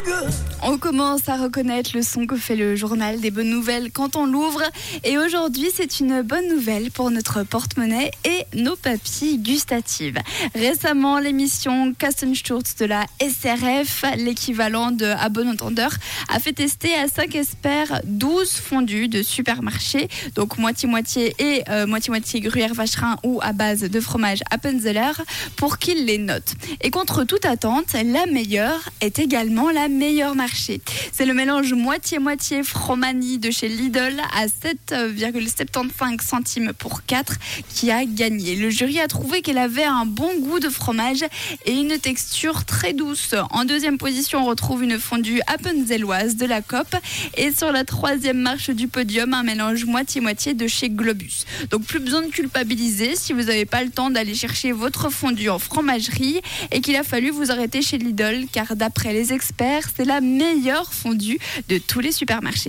good. On commence à reconnaître le son que fait le journal des bonnes nouvelles quand on l'ouvre. Et aujourd'hui, c'est une bonne nouvelle pour notre porte-monnaie et nos papilles gustatives. Récemment, l'émission Kastensturz de la SRF, l'équivalent de À bon entendeur, a fait tester à 5 experts 12 fondus de supermarché, donc moitié-moitié et euh, moitié-moitié gruyère vacherin ou à base de fromage Appenzeller, pour qu'ils les notent. Et contre toute attente, la meilleure est également la meilleure C'est le mélange moitié-moitié Fromani de chez Lidl à 7,75 centimes pour 4 qui a gagné. Le jury a trouvé qu'elle avait un bon goût de fromage et une texture très douce. En deuxième position, on retrouve une fondue appenzelloise de la COP et sur la troisième marche du podium, un mélange moitié-moitié de chez Globus. Donc plus besoin de culpabiliser si vous n'avez pas le temps d'aller chercher votre fondue en fromagerie et qu'il a fallu vous arrêter chez Lidl car d'après les experts, c'est la meilleure fondue de tous les supermarchés.